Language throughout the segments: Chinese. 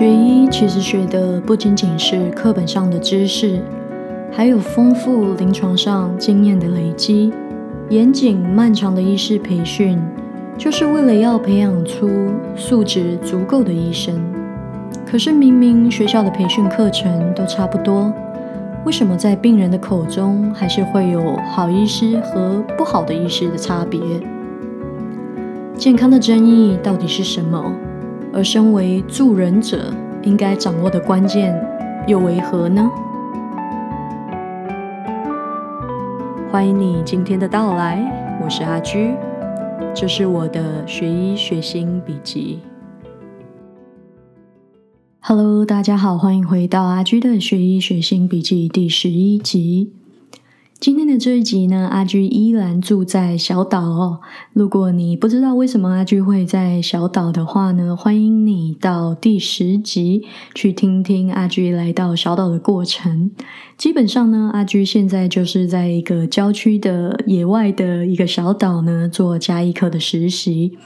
学医其实学的不仅仅是课本上的知识，还有丰富临床上经验的累积。严谨漫长的医师培训，就是为了要培养出素质足够的医生。可是明明学校的培训课程都差不多，为什么在病人的口中还是会有好医师和不好的医师的差别？健康的争议到底是什么？而身为助人者，应该掌握的关键又为何呢？欢迎你今天的到来，我是阿居，这是我的学医学心笔记。Hello，大家好，欢迎回到阿居的学医学心笔记第十一集。今天的这一集呢，阿居依然住在小岛哦。如果你不知道为什么阿居会在小岛的话呢，欢迎你到第十集去听听阿居来到小岛的过程。基本上呢，阿居现在就是在一个郊区的野外的一个小岛呢做加医科的实习。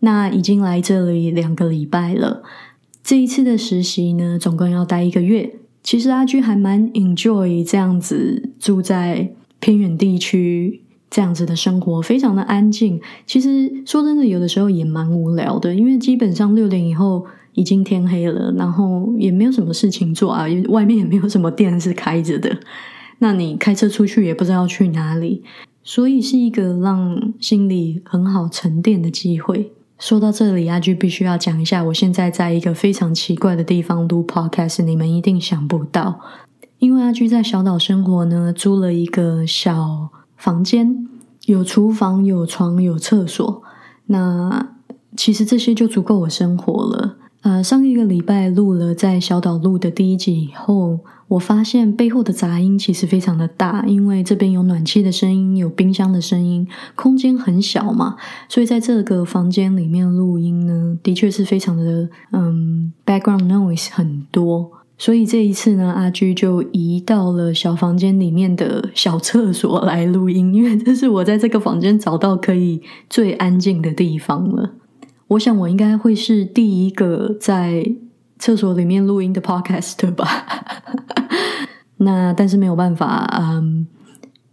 那已经来这里两个礼拜了。这一次的实习呢，总共要待一个月。其实阿居还蛮 enjoy 这样子住在。偏远地区这样子的生活非常的安静。其实说真的，有的时候也蛮无聊的，因为基本上六点以后已经天黑了，然后也没有什么事情做啊，外面也没有什么店是开着的。那你开车出去也不知道去哪里，所以是一个让心里很好沉淀的机会。说到这里，阿居必须要讲一下，我现在在一个非常奇怪的地方录 podcast，你们一定想不到。因为阿居在小岛生活呢，租了一个小房间，有厨房、有床、有厕所。那其实这些就足够我生活了。呃，上一个礼拜录了在小岛录的第一集以后，我发现背后的杂音其实非常的大，因为这边有暖气的声音，有冰箱的声音，空间很小嘛，所以在这个房间里面录音呢，的确是非常的嗯，background noise 很多。所以这一次呢，阿居就移到了小房间里面的小厕所来录音，因为这是我在这个房间找到可以最安静的地方了。我想我应该会是第一个在厕所里面录音的 podcast 吧。那但是没有办法，嗯，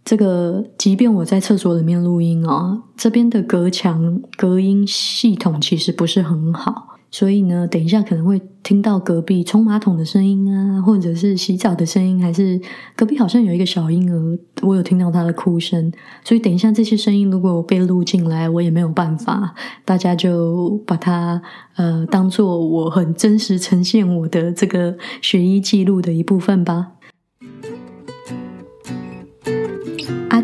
这个即便我在厕所里面录音哦，这边的隔墙隔音系统其实不是很好。所以呢，等一下可能会听到隔壁冲马桶的声音啊，或者是洗澡的声音，还是隔壁好像有一个小婴儿，我有听到他的哭声。所以等一下这些声音如果被录进来，我也没有办法，大家就把它呃当做我很真实呈现我的这个学医记录的一部分吧。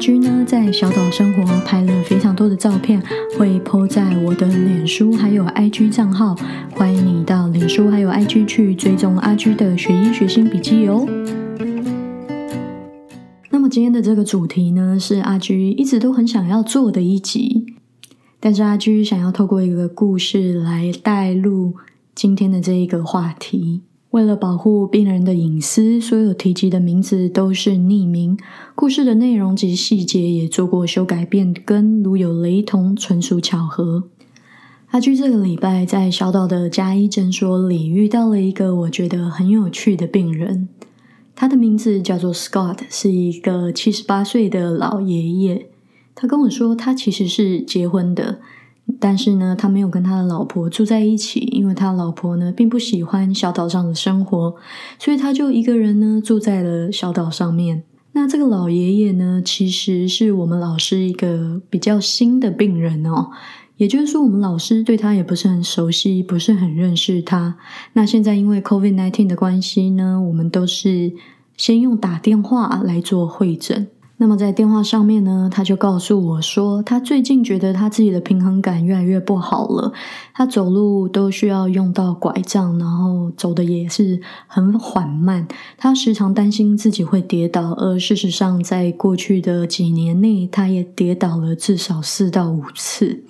阿居呢，在小岛生活，拍了非常多的照片，会 po 在我的脸书还有 IG 账号，欢迎你到脸书还有 IG 去追踪阿居的学医学心笔记哦。那么今天的这个主题呢，是阿居一直都很想要做的一集，但是阿居想要透过一个故事来带入今天的这一个话题。为了保护病人的隐私，所有提及的名字都是匿名。故事的内容及细节也做过修改变更，如有雷同，纯属巧合。阿居这个礼拜在小岛的加医诊所里遇到了一个我觉得很有趣的病人，他的名字叫做 Scott，是一个七十八岁的老爷爷。他跟我说，他其实是结婚的。但是呢，他没有跟他的老婆住在一起，因为他老婆呢并不喜欢小岛上的生活，所以他就一个人呢住在了小岛上面。那这个老爷爷呢，其实是我们老师一个比较新的病人哦，也就是说，我们老师对他也不是很熟悉，不是很认识他。那现在因为 COVID nineteen 的关系呢，我们都是先用打电话来做会诊。那么在电话上面呢，他就告诉我说，他最近觉得他自己的平衡感越来越不好了，他走路都需要用到拐杖，然后走的也是很缓慢，他时常担心自己会跌倒，而事实上在过去的几年内，他也跌倒了至少四到五次。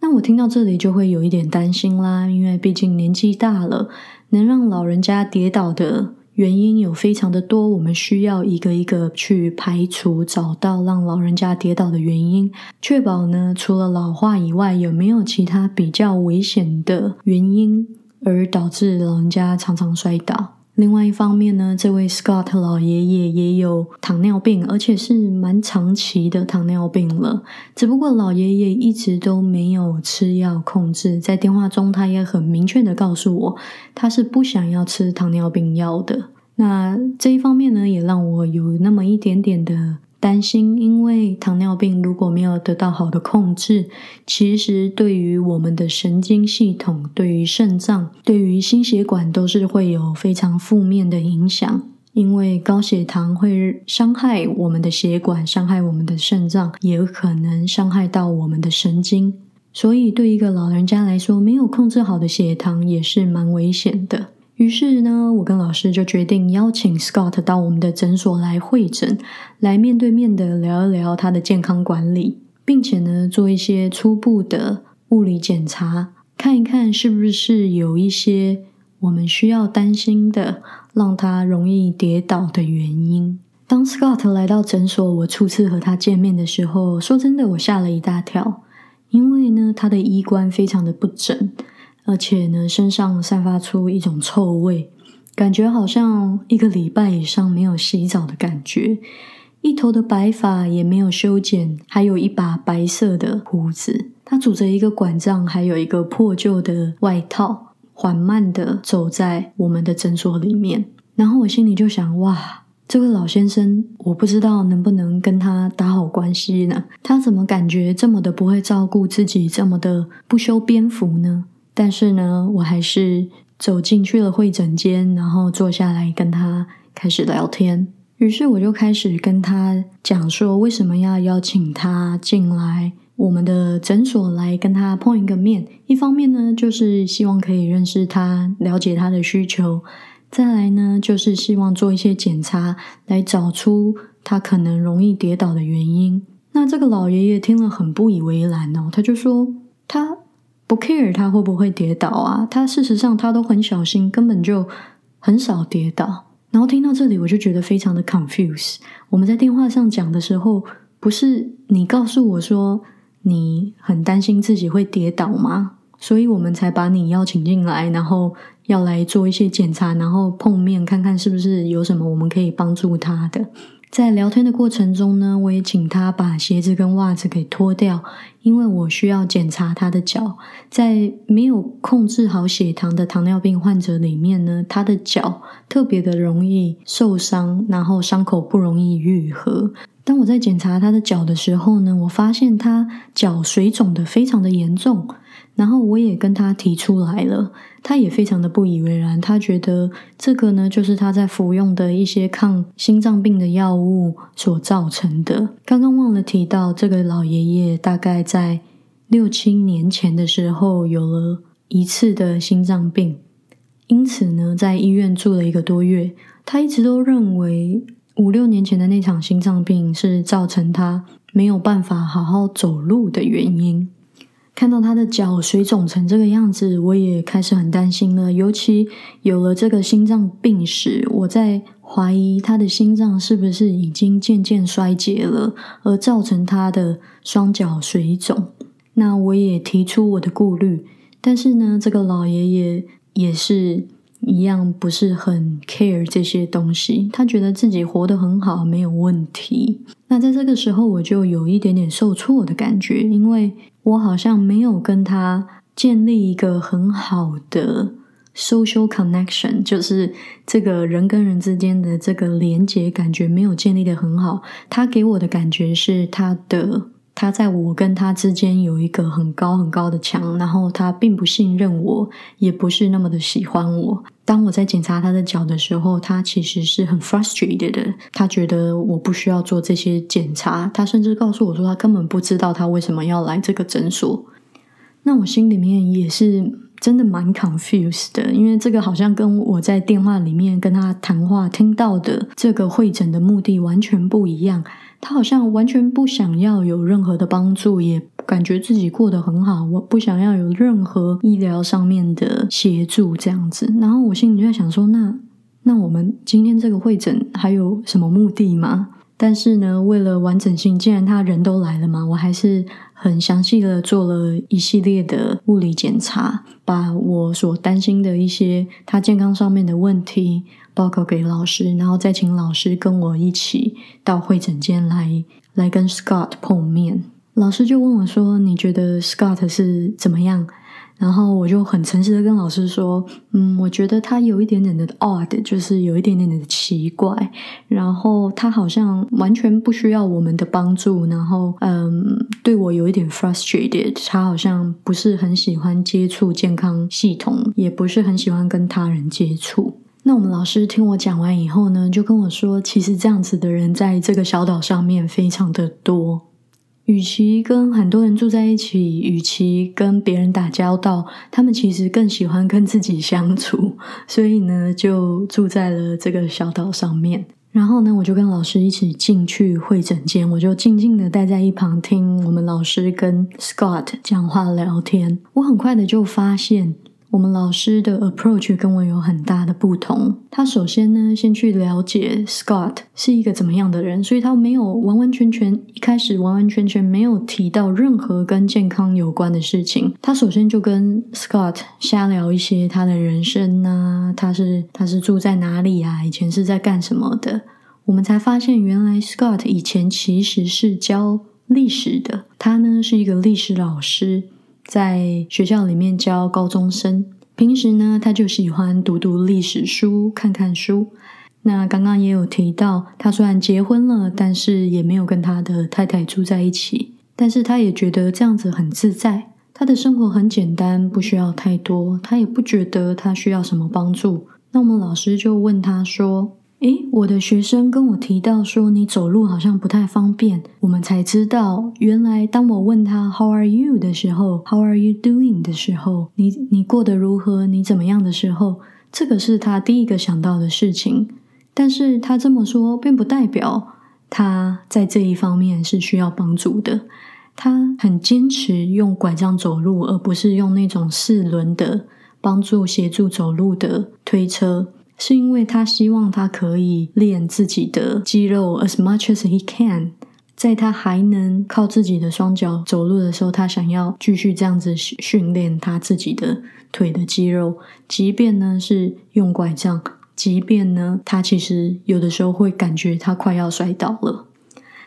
那我听到这里就会有一点担心啦，因为毕竟年纪大了，能让老人家跌倒的。原因有非常的多，我们需要一个一个去排除，找到让老人家跌倒的原因，确保呢除了老化以外，有没有其他比较危险的原因而导致老人家常常摔倒。另外一方面呢，这位 Scott 老爷爷也有糖尿病，而且是蛮长期的糖尿病了。只不过老爷爷一直都没有吃药控制，在电话中他也很明确的告诉我，他是不想要吃糖尿病药的。那这一方面呢，也让我有那么一点点的。担心，因为糖尿病如果没有得到好的控制，其实对于我们的神经系统、对于肾脏、对于心血管都是会有非常负面的影响。因为高血糖会伤害我们的血管，伤害我们的肾脏，也可能伤害到我们的神经。所以，对一个老人家来说，没有控制好的血糖也是蛮危险的。于是呢，我跟老师就决定邀请 Scott 到我们的诊所来会诊，来面对面的聊一聊他的健康管理，并且呢，做一些初步的物理检查，看一看是不是有一些我们需要担心的，让他容易跌倒的原因。当 Scott 来到诊所，我初次和他见面的时候，说真的，我吓了一大跳，因为呢，他的衣冠非常的不整。而且呢，身上散发出一种臭味，感觉好像一个礼拜以上没有洗澡的感觉。一头的白发也没有修剪，还有一把白色的胡子。他拄着一个拐杖，还有一个破旧的外套，缓慢的走在我们的诊所里面。然后我心里就想：哇，这位老先生，我不知道能不能跟他打好关系呢？他怎么感觉这么的不会照顾自己，这么的不修边幅呢？但是呢，我还是走进去了会诊间，然后坐下来跟他开始聊天。于是我就开始跟他讲说，为什么要邀请他进来我们的诊所来跟他碰一个面。一方面呢，就是希望可以认识他，了解他的需求；再来呢，就是希望做一些检查，来找出他可能容易跌倒的原因。那这个老爷爷听了很不以为然哦，他就说他。不 care 他会不会跌倒啊？他事实上他都很小心，根本就很少跌倒。然后听到这里，我就觉得非常的 confuse。我们在电话上讲的时候，不是你告诉我说你很担心自己会跌倒吗？所以我们才把你邀请进来，然后要来做一些检查，然后碰面看看是不是有什么我们可以帮助他的。在聊天的过程中呢，我也请他把鞋子跟袜子给脱掉，因为我需要检查他的脚。在没有控制好血糖的糖尿病患者里面呢，他的脚特别的容易受伤，然后伤口不容易愈合。当我在检查他的脚的时候呢，我发现他脚水肿的非常的严重。然后我也跟他提出来了，他也非常的不以为然。他觉得这个呢，就是他在服用的一些抗心脏病的药物所造成的。刚刚忘了提到，这个老爷爷大概在六七年前的时候有了一次的心脏病，因此呢，在医院住了一个多月。他一直都认为五六年前的那场心脏病是造成他没有办法好好走路的原因。看到他的脚水肿成这个样子，我也开始很担心了。尤其有了这个心脏病史，我在怀疑他的心脏是不是已经渐渐衰竭了，而造成他的双脚水肿。那我也提出我的顾虑，但是呢，这个老爷爷也是一样，不是很 care 这些东西。他觉得自己活得很好，没有问题。那在这个时候，我就有一点点受挫的感觉，因为。我好像没有跟他建立一个很好的 social connection，就是这个人跟人之间的这个连接，感觉没有建立的很好。他给我的感觉是，他的他在我跟他之间有一个很高很高的墙，然后他并不信任我，也不是那么的喜欢我。当我在检查他的脚的时候，他其实是很 frustrated 的。他觉得我不需要做这些检查。他甚至告诉我说，他根本不知道他为什么要来这个诊所。那我心里面也是真的蛮 confused 的，因为这个好像跟我在电话里面跟他谈话听到的这个会诊的目的完全不一样。他好像完全不想要有任何的帮助，也感觉自己过得很好。我不想要有任何医疗上面的协助，这样子。然后我心里就在想说，那那我们今天这个会诊还有什么目的吗？但是呢，为了完整性，既然他人都来了嘛，我还是很详细的做了一系列的物理检查，把我所担心的一些他健康上面的问题报告给老师，然后再请老师跟我一起到会诊间来，来跟 Scott 碰面。老师就问我说：“你觉得 Scott 是怎么样？”然后我就很诚实的跟老师说，嗯，我觉得他有一点点的 odd，就是有一点点的奇怪。然后他好像完全不需要我们的帮助，然后嗯，对我有一点 frustrated。他好像不是很喜欢接触健康系统，也不是很喜欢跟他人接触。那我们老师听我讲完以后呢，就跟我说，其实这样子的人在这个小岛上面非常的多。与其跟很多人住在一起，与其跟别人打交道，他们其实更喜欢跟自己相处，所以呢，就住在了这个小岛上面。然后呢，我就跟老师一起进去会诊间，我就静静的待在一旁听我们老师跟 Scott 讲话聊天。我很快的就发现。我们老师的 approach 跟我有很大的不同。他首先呢，先去了解 Scott 是一个怎么样的人，所以他没有完完全全一开始完完全全没有提到任何跟健康有关的事情。他首先就跟 Scott 瞎聊一些他的人生啊，他是他是住在哪里啊，以前是在干什么的。我们才发现，原来 Scott 以前其实是教历史的，他呢是一个历史老师。在学校里面教高中生，平时呢他就喜欢读读历史书、看看书。那刚刚也有提到，他虽然结婚了，但是也没有跟他的太太住在一起。但是他也觉得这样子很自在，他的生活很简单，不需要太多，他也不觉得他需要什么帮助。那我们老师就问他说。诶，我的学生跟我提到说你走路好像不太方便，我们才知道，原来当我问他 How are you 的时候，How are you doing 的时候，你你过得如何，你怎么样的时候，这个是他第一个想到的事情。但是他这么说，并不代表他在这一方面是需要帮助的。他很坚持用拐杖走路，而不是用那种四轮的帮助协助走路的推车。是因为他希望他可以练自己的肌肉，as much as he can。在他还能靠自己的双脚走路的时候，他想要继续这样子训练他自己的腿的肌肉，即便呢是用拐杖，即便呢他其实有的时候会感觉他快要摔倒了。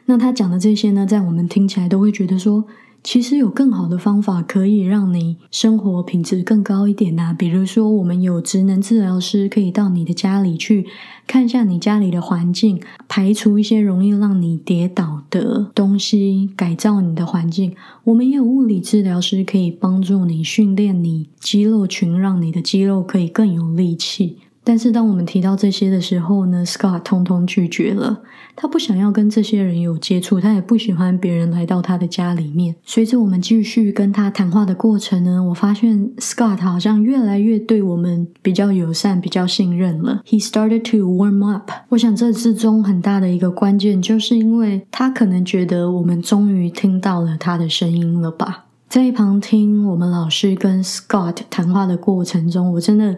那他讲的这些呢，在我们听起来都会觉得说。其实有更好的方法可以让你生活品质更高一点呐，比如说我们有职能治疗师可以到你的家里去看一下你家里的环境，排除一些容易让你跌倒的东西，改造你的环境。我们也有物理治疗师可以帮助你训练你肌肉群，让你的肌肉可以更有力气。但是当我们提到这些的时候呢，Scott 通通拒绝了。他不想要跟这些人有接触，他也不喜欢别人来到他的家里面。随着我们继续跟他谈话的过程呢，我发现 Scott 好像越来越对我们比较友善、比较信任了。He started to warm up。我想这之中很大的一个关键，就是因为他可能觉得我们终于听到了他的声音了吧。在一旁听我们老师跟 Scott 谈话的过程中，我真的。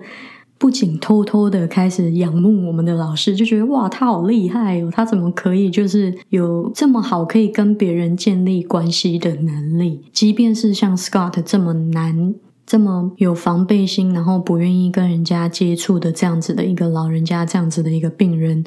不仅偷偷的开始仰慕我们的老师，就觉得哇，他好厉害哦！他怎么可以就是有这么好可以跟别人建立关系的能力？即便是像 Scott 这么难、这么有防备心，然后不愿意跟人家接触的这样子的一个老人家，这样子的一个病人。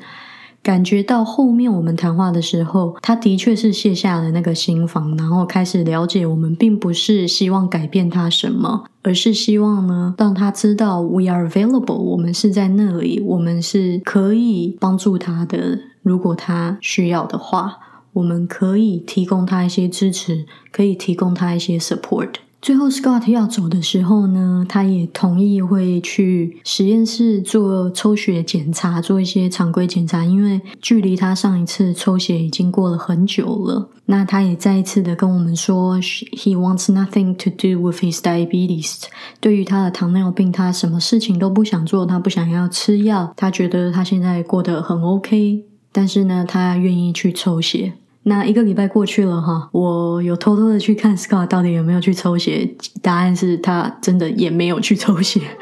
感觉到后面我们谈话的时候，他的确是卸下了那个心防，然后开始了解我们并不是希望改变他什么，而是希望呢让他知道 we are available，我们是在那里，我们是可以帮助他的。如果他需要的话，我们可以提供他一些支持，可以提供他一些 support。最后，Scott 要走的时候呢，他也同意会去实验室做抽血检查，做一些常规检查。因为距离他上一次抽血已经过了很久了。那他也再一次的跟我们说，He wants nothing to do with his diabetes。对于他的糖尿病，他什么事情都不想做，他不想要吃药，他觉得他现在过得很 OK。但是呢，他愿意去抽血。那一个礼拜过去了哈，我有偷偷的去看 Scott 到底有没有去抽血，答案是他真的也没有去抽血。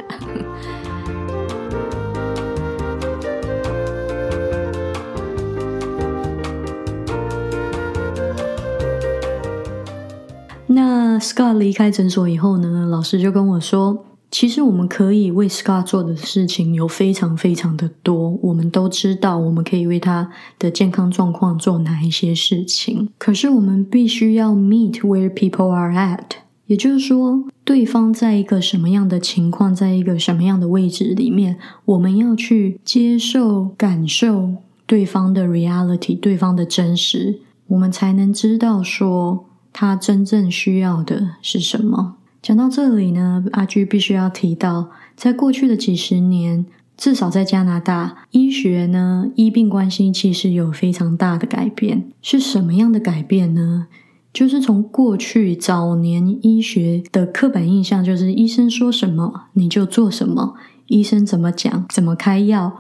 那 Scott 离开诊所以后呢，老师就跟我说，其实我们可以为 Scott 做的事情有非常非常的多。我们都知道，我们可以为他的健康状况做哪一些事情。可是我们必须要 meet where people are at，也就是说，对方在一个什么样的情况，在一个什么样的位置里面，我们要去接受、感受对方的 reality，对方的真实，我们才能知道说。他真正需要的是什么？讲到这里呢，阿居必须要提到，在过去的几十年，至少在加拿大，医学呢医病关系其实有非常大的改变。是什么样的改变呢？就是从过去早年医学的刻板印象，就是医生说什么你就做什么，医生怎么讲怎么开药。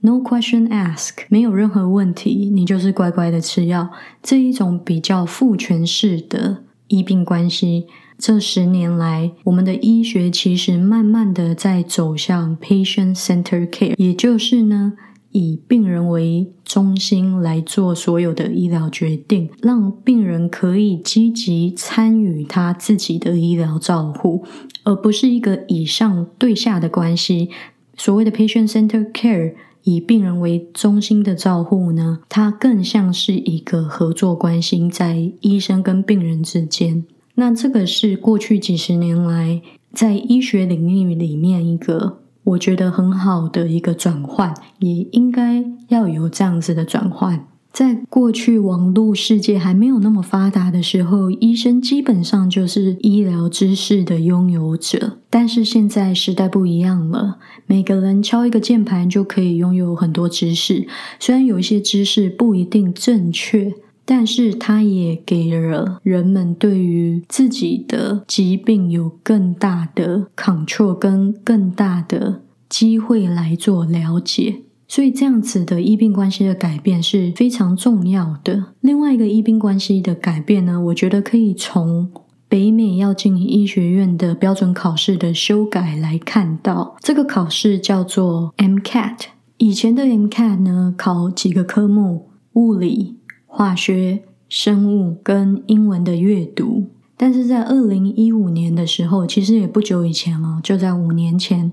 No question ask，没有任何问题，你就是乖乖的吃药。这一种比较父权式的医病关系，这十年来，我们的医学其实慢慢的在走向 patient center care，也就是呢，以病人为中心来做所有的医疗决定，让病人可以积极参与他自己的医疗照护，而不是一个以上对下的关系。所谓的 patient center care。以病人为中心的照护呢，它更像是一个合作关系，在医生跟病人之间。那这个是过去几十年来在医学领域里面一个我觉得很好的一个转换，也应该要有这样子的转换。在过去网络世界还没有那么发达的时候，医生基本上就是医疗知识的拥有者。但是现在时代不一样了，每个人敲一个键盘就可以拥有很多知识。虽然有一些知识不一定正确，但是它也给了人们对于自己的疾病有更大的 control 跟更大的机会来做了解。所以，这样子的医病关系的改变是非常重要的。另外一个医病关系的改变呢，我觉得可以从北美要进医学院的标准考试的修改来看到。这个考试叫做 MCAT。以前的 MCAT 呢，考几个科目：物理、化学、生物跟英文的阅读。但是在二零一五年的时候，其实也不久以前了，就在五年前。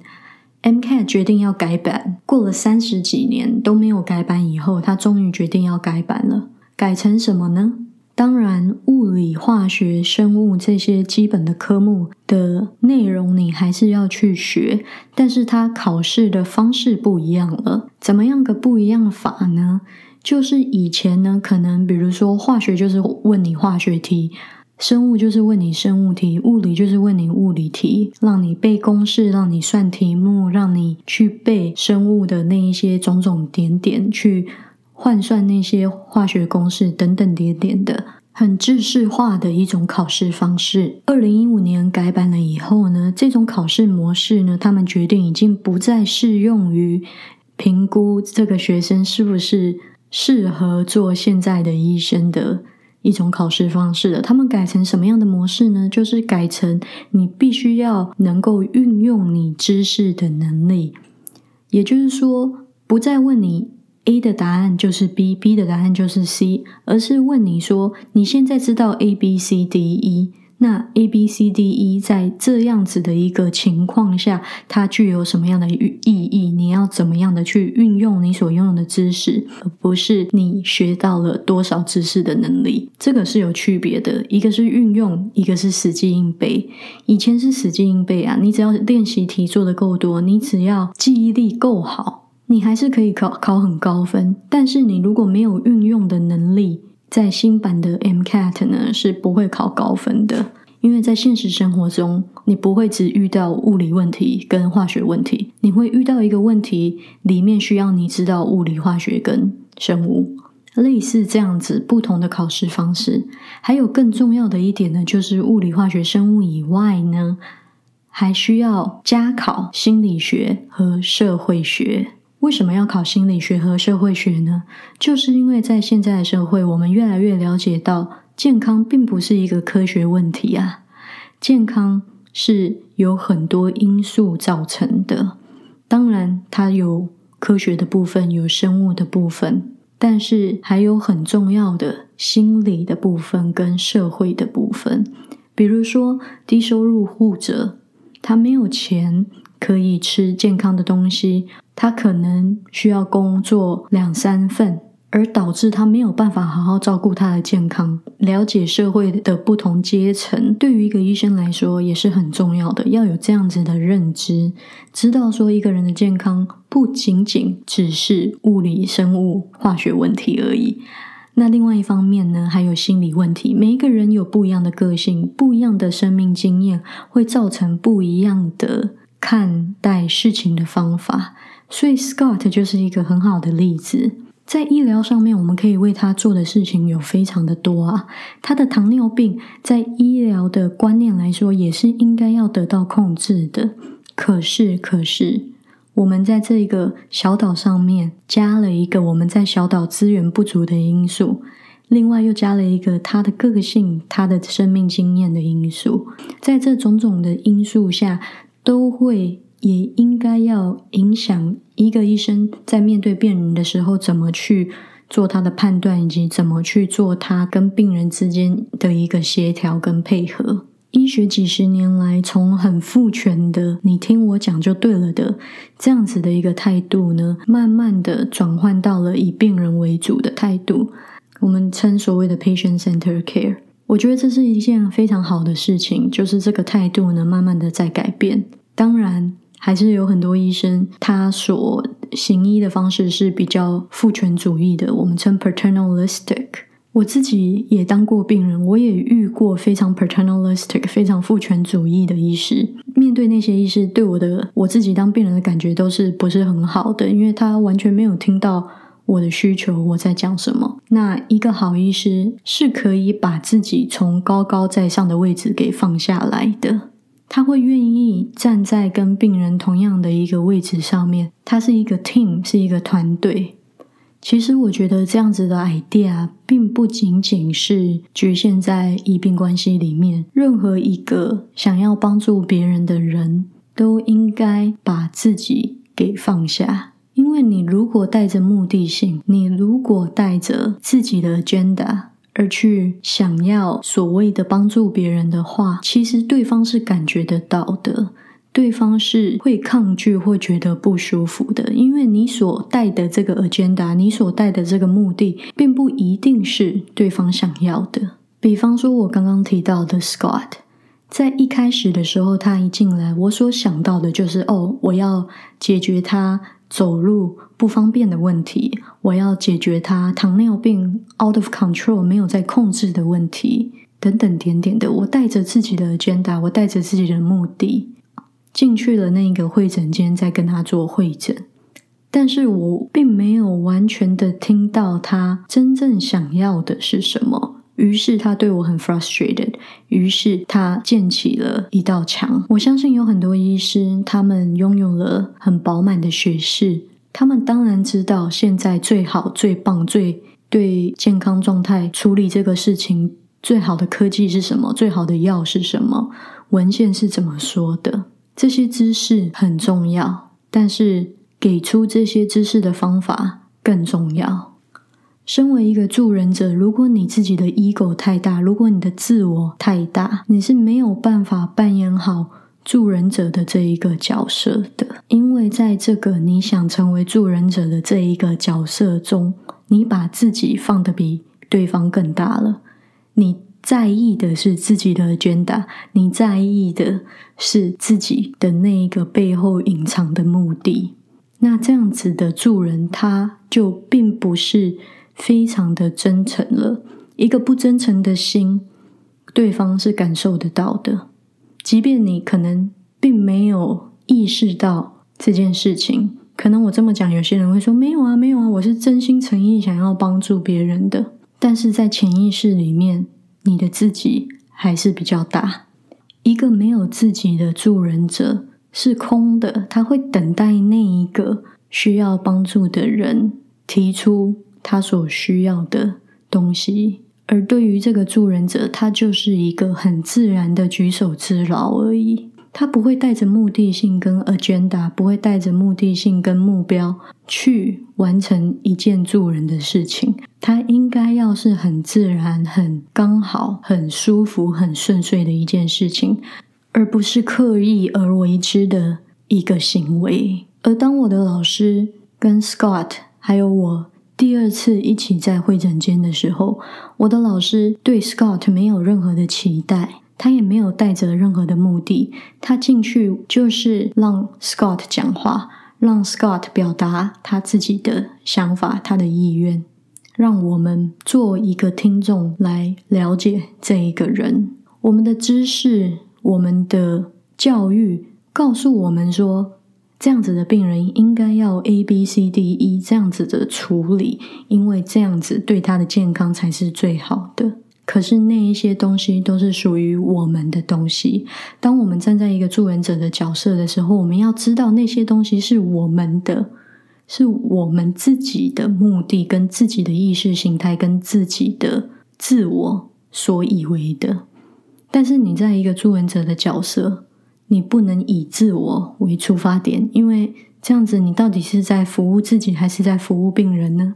MCAT 决定要改版，过了三十几年都没有改版，以后他终于决定要改版了。改成什么呢？当然，物理、化学、生物这些基本的科目的内容你还是要去学，但是它考试的方式不一样了。怎么样个不一样法呢？就是以前呢，可能比如说化学就是问你化学题。生物就是问你生物题，物理就是问你物理题，让你背公式，让你算题目，让你去背生物的那一些种种点点，去换算那些化学公式等等点点的，很知识化的一种考试方式。二零一五年改版了以后呢，这种考试模式呢，他们决定已经不再适用于评估这个学生是不是适合做现在的医生的。一种考试方式的，他们改成什么样的模式呢？就是改成你必须要能够运用你知识的能力，也就是说，不再问你 A 的答案就是 B，B 的答案就是 C，而是问你说你现在知道 A、B、C、D、E。那 A B C D E 在这样子的一个情况下，它具有什么样的意义？你要怎么样的去运用你所拥有的知识，而不是你学到了多少知识的能力？这个是有区别的，一个是运用，一个是死记硬背。以前是死记硬背啊，你只要练习题做的够多，你只要记忆力够好，你还是可以考考很高分。但是你如果没有运用的能力，在新版的 MCAT 呢是不会考高分的，因为在现实生活中，你不会只遇到物理问题跟化学问题，你会遇到一个问题里面需要你知道物理、化学跟生物，类似这样子不同的考试方式。还有更重要的一点呢，就是物理、化学、生物以外呢，还需要加考心理学和社会学。为什么要考心理学和社会学呢？就是因为在现在的社会，我们越来越了解到，健康并不是一个科学问题啊。健康是有很多因素造成的，当然它有科学的部分，有生物的部分，但是还有很重要的心理的部分跟社会的部分。比如说低收入户者，他没有钱可以吃健康的东西，他可能需要工作两三份。而导致他没有办法好好照顾他的健康。了解社会的不同阶层，对于一个医生来说也是很重要的。要有这样子的认知，知道说一个人的健康不仅仅只是物理、生物、化学问题而已。那另外一方面呢，还有心理问题。每一个人有不一样的个性，不一样的生命经验，会造成不一样的看待事情的方法。所以，Scott 就是一个很好的例子。在医疗上面，我们可以为他做的事情有非常的多啊。他的糖尿病在医疗的观念来说，也是应该要得到控制的。可是，可是我们在这个小岛上面加了一个我们在小岛资源不足的因素，另外又加了一个他的个性、他的生命经验的因素。在这种种的因素下，都会。也应该要影响一个医生在面对病人的时候，怎么去做他的判断，以及怎么去做他跟病人之间的一个协调跟配合。医学几十年来，从很父权的“你听我讲就对了”的这样子的一个态度呢，慢慢的转换到了以病人为主的态度。我们称所谓的 patient center care。我觉得这是一件非常好的事情，就是这个态度呢，慢慢的在改变。当然。还是有很多医生，他所行医的方式是比较父权主义的，我们称 paternalistic。我自己也当过病人，我也遇过非常 paternalistic、非常父权主义的医师。面对那些医师，对我的我自己当病人的感觉都是不是很好的，因为他完全没有听到我的需求，我在讲什么。那一个好医师是可以把自己从高高在上的位置给放下来的。他会愿意站在跟病人同样的一个位置上面，他是一个 team，是一个团队。其实我觉得这样子的 idea 并不仅仅是局限在医病关系里面，任何一个想要帮助别人的人都应该把自己给放下。因为你如果带着目的性，你如果带着自己的 agenda。而去想要所谓的帮助别人的话，其实对方是感觉得到的，对方是会抗拒或觉得不舒服的，因为你所带的这个 agenda，你所带的这个目的，并不一定是对方想要的。比方说，我刚刚提到的 Scott，在一开始的时候，他一进来，我所想到的就是哦，我要解决他。走路不方便的问题，我要解决他糖尿病 out of control 没有在控制的问题，等等点点的。我带着自己的 agenda，我带着自己的目的进去了那个会诊间，在跟他做会诊。但是我并没有完全的听到他真正想要的是什么。于是他对我很 frustrated，于是他建起了一道墙。我相信有很多医师，他们拥有了很饱满的学识，他们当然知道现在最好、最棒、最对健康状态处理这个事情最好的科技是什么，最好的药是什么，文献是怎么说的。这些知识很重要，但是给出这些知识的方法更重要。身为一个助人者，如果你自己的 ego 太大，如果你的自我太大，你是没有办法扮演好助人者的这一个角色的。因为在这个你想成为助人者的这一个角色中，你把自己放得比对方更大了。你在意的是自己的 agenda，你在意的是自己的那一个背后隐藏的目的。那这样子的助人，他就并不是。非常的真诚了，一个不真诚的心，对方是感受得到的。即便你可能并没有意识到这件事情，可能我这么讲，有些人会说没有啊，没有啊，我是真心诚意想要帮助别人的。但是在潜意识里面，你的自己还是比较大。一个没有自己的助人者是空的，他会等待那一个需要帮助的人提出。他所需要的东西，而对于这个助人者，他就是一个很自然的举手之劳而已。他不会带着目的性跟 agenda，不会带着目的性跟目标去完成一件助人的事情。他应该要是很自然、很刚好、很舒服、很顺遂的一件事情，而不是刻意而为之的一个行为。而当我的老师跟 Scott 还有我第二次一起在会诊间的时候，我的老师对 Scott 没有任何的期待。他也没有带着任何的目的，他进去就是让 Scott 讲话，让 Scott 表达他自己的想法、他的意愿，让我们做一个听众来了解这一个人。我们的知识、我们的教育告诉我们说，这样子的病人应该要 A、B、C、D、E 这样子的处理，因为这样子对他的健康才是最好的。可是那一些东西都是属于我们的东西。当我们站在一个助人者的角色的时候，我们要知道那些东西是我们的，是我们自己的目的、跟自己的意识形态、跟自己的自我所以为的。但是你在一个助人者的角色，你不能以自我为出发点，因为这样子你到底是在服务自己，还是在服务病人呢？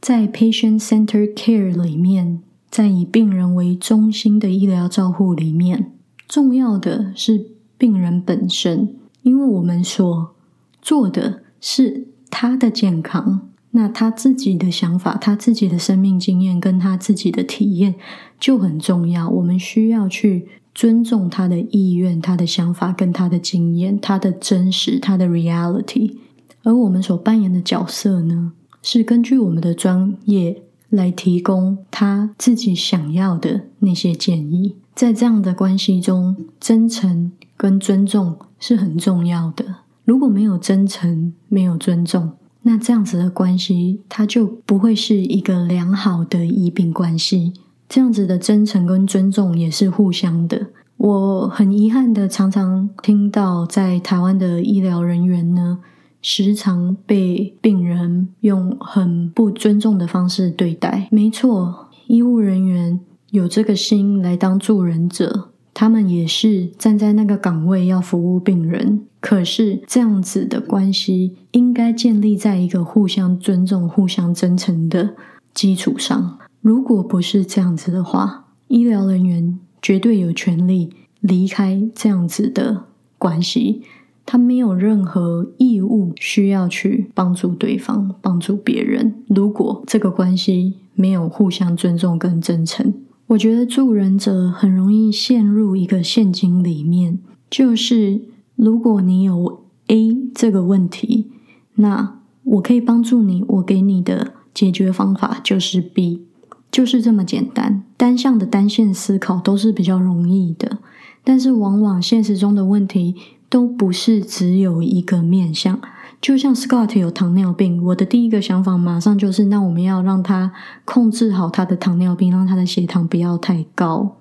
在 patient center care 里面。在以病人为中心的医疗照护里面，重要的是病人本身，因为我们所做的是他的健康，那他自己的想法、他自己的生命经验跟他自己的体验就很重要。我们需要去尊重他的意愿、他的想法跟他的经验、他的真实、他的 reality。而我们所扮演的角色呢，是根据我们的专业。来提供他自己想要的那些建议，在这样的关系中，真诚跟尊重是很重要的。如果没有真诚，没有尊重，那这样子的关系，它就不会是一个良好的医病关系。这样子的真诚跟尊重也是互相的。我很遗憾的，常常听到在台湾的医疗人员呢。时常被病人用很不尊重的方式对待。没错，医务人员有这个心来当助人者，他们也是站在那个岗位要服务病人。可是这样子的关系应该建立在一个互相尊重、互相真诚的基础上。如果不是这样子的话，医疗人员绝对有权利离开这样子的关系。他没有任何义务需要去帮助对方、帮助别人。如果这个关系没有互相尊重跟真诚，我觉得助人者很容易陷入一个陷阱里面，就是如果你有 A 这个问题，那我可以帮助你，我给你的解决方法就是 B，就是这么简单。单向的单线思考都是比较容易的，但是往往现实中的问题。都不是只有一个面向，就像 Scott 有糖尿病，我的第一个想法马上就是，那我们要让他控制好他的糖尿病，让他的血糖不要太高。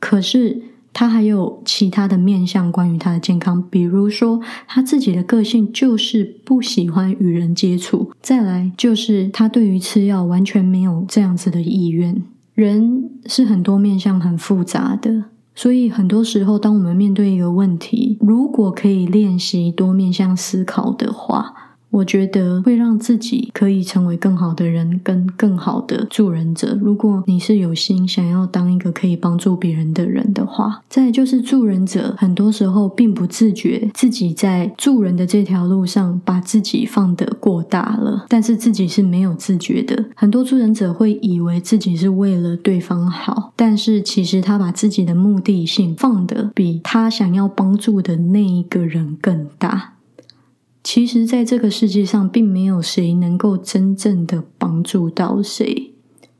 可是他还有其他的面相，关于他的健康，比如说他自己的个性就是不喜欢与人接触，再来就是他对于吃药完全没有这样子的意愿。人是很多面相，很复杂的。所以很多时候，当我们面对一个问题，如果可以练习多面向思考的话。我觉得会让自己可以成为更好的人，跟更好的助人者。如果你是有心想要当一个可以帮助别人的人的话，再就是助人者，很多时候并不自觉自己在助人的这条路上把自己放得过大了，但是自己是没有自觉的。很多助人者会以为自己是为了对方好，但是其实他把自己的目的性放得比他想要帮助的那一个人更大。其实，在这个世界上，并没有谁能够真正的帮助到谁。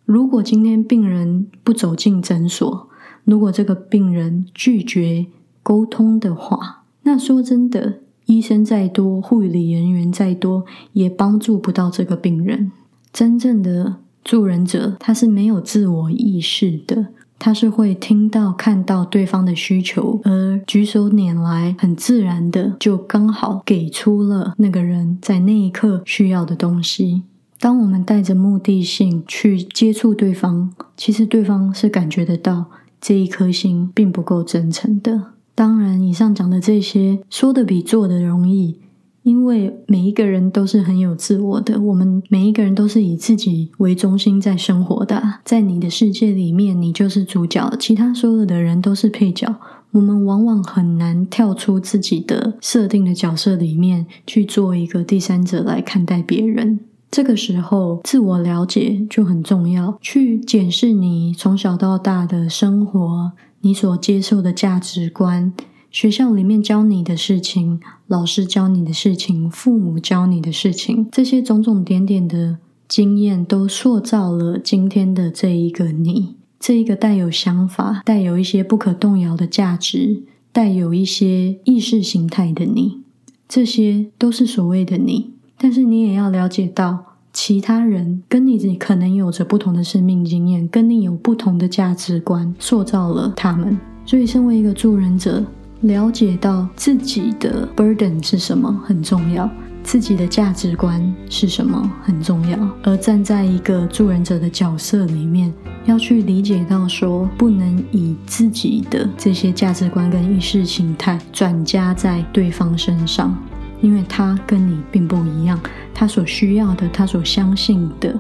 如果今天病人不走进诊所，如果这个病人拒绝沟通的话，那说真的，医生再多，护理人员再多，也帮助不到这个病人。真正的助人者，他是没有自我意识的。他是会听到、看到对方的需求，而举手拈来，很自然的就刚好给出了那个人在那一刻需要的东西。当我们带着目的性去接触对方，其实对方是感觉得到这一颗心并不够真诚的。当然，以上讲的这些，说的比做的容易。因为每一个人都是很有自我的，我们每一个人都是以自己为中心在生活的，在你的世界里面，你就是主角，其他所有的人都是配角。我们往往很难跳出自己的设定的角色里面去做一个第三者来看待别人。这个时候，自我了解就很重要，去检视你从小到大的生活，你所接受的价值观。学校里面教你的事情，老师教你的事情，父母教你的事情，这些种种点点的经验，都塑造了今天的这一个你，这一个带有想法、带有一些不可动摇的价值、带有一些意识形态的你，这些都是所谓的你。但是你也要了解到，其他人跟你可能有着不同的生命经验，跟你有不同的价值观，塑造了他们。所以，身为一个助人者。了解到自己的 burden 是什么很重要，自己的价值观是什么很重要，而站在一个助人者的角色里面，要去理解到说，不能以自己的这些价值观跟意识形态转加在对方身上，因为他跟你并不一样，他所需要的，他所相信的。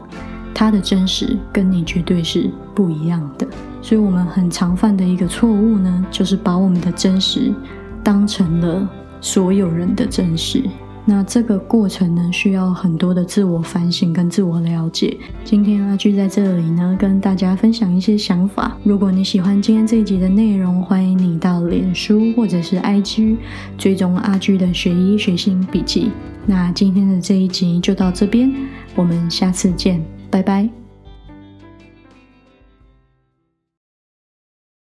他的真实跟你绝对是不一样的，所以我们很常犯的一个错误呢，就是把我们的真实当成了所有人的真实。那这个过程呢，需要很多的自我反省跟自我了解。今天阿居在这里呢，跟大家分享一些想法。如果你喜欢今天这一集的内容，欢迎你到脸书或者是 IG 追踪阿居的学医学心笔记。那今天的这一集就到这边，我们下次见。拜拜。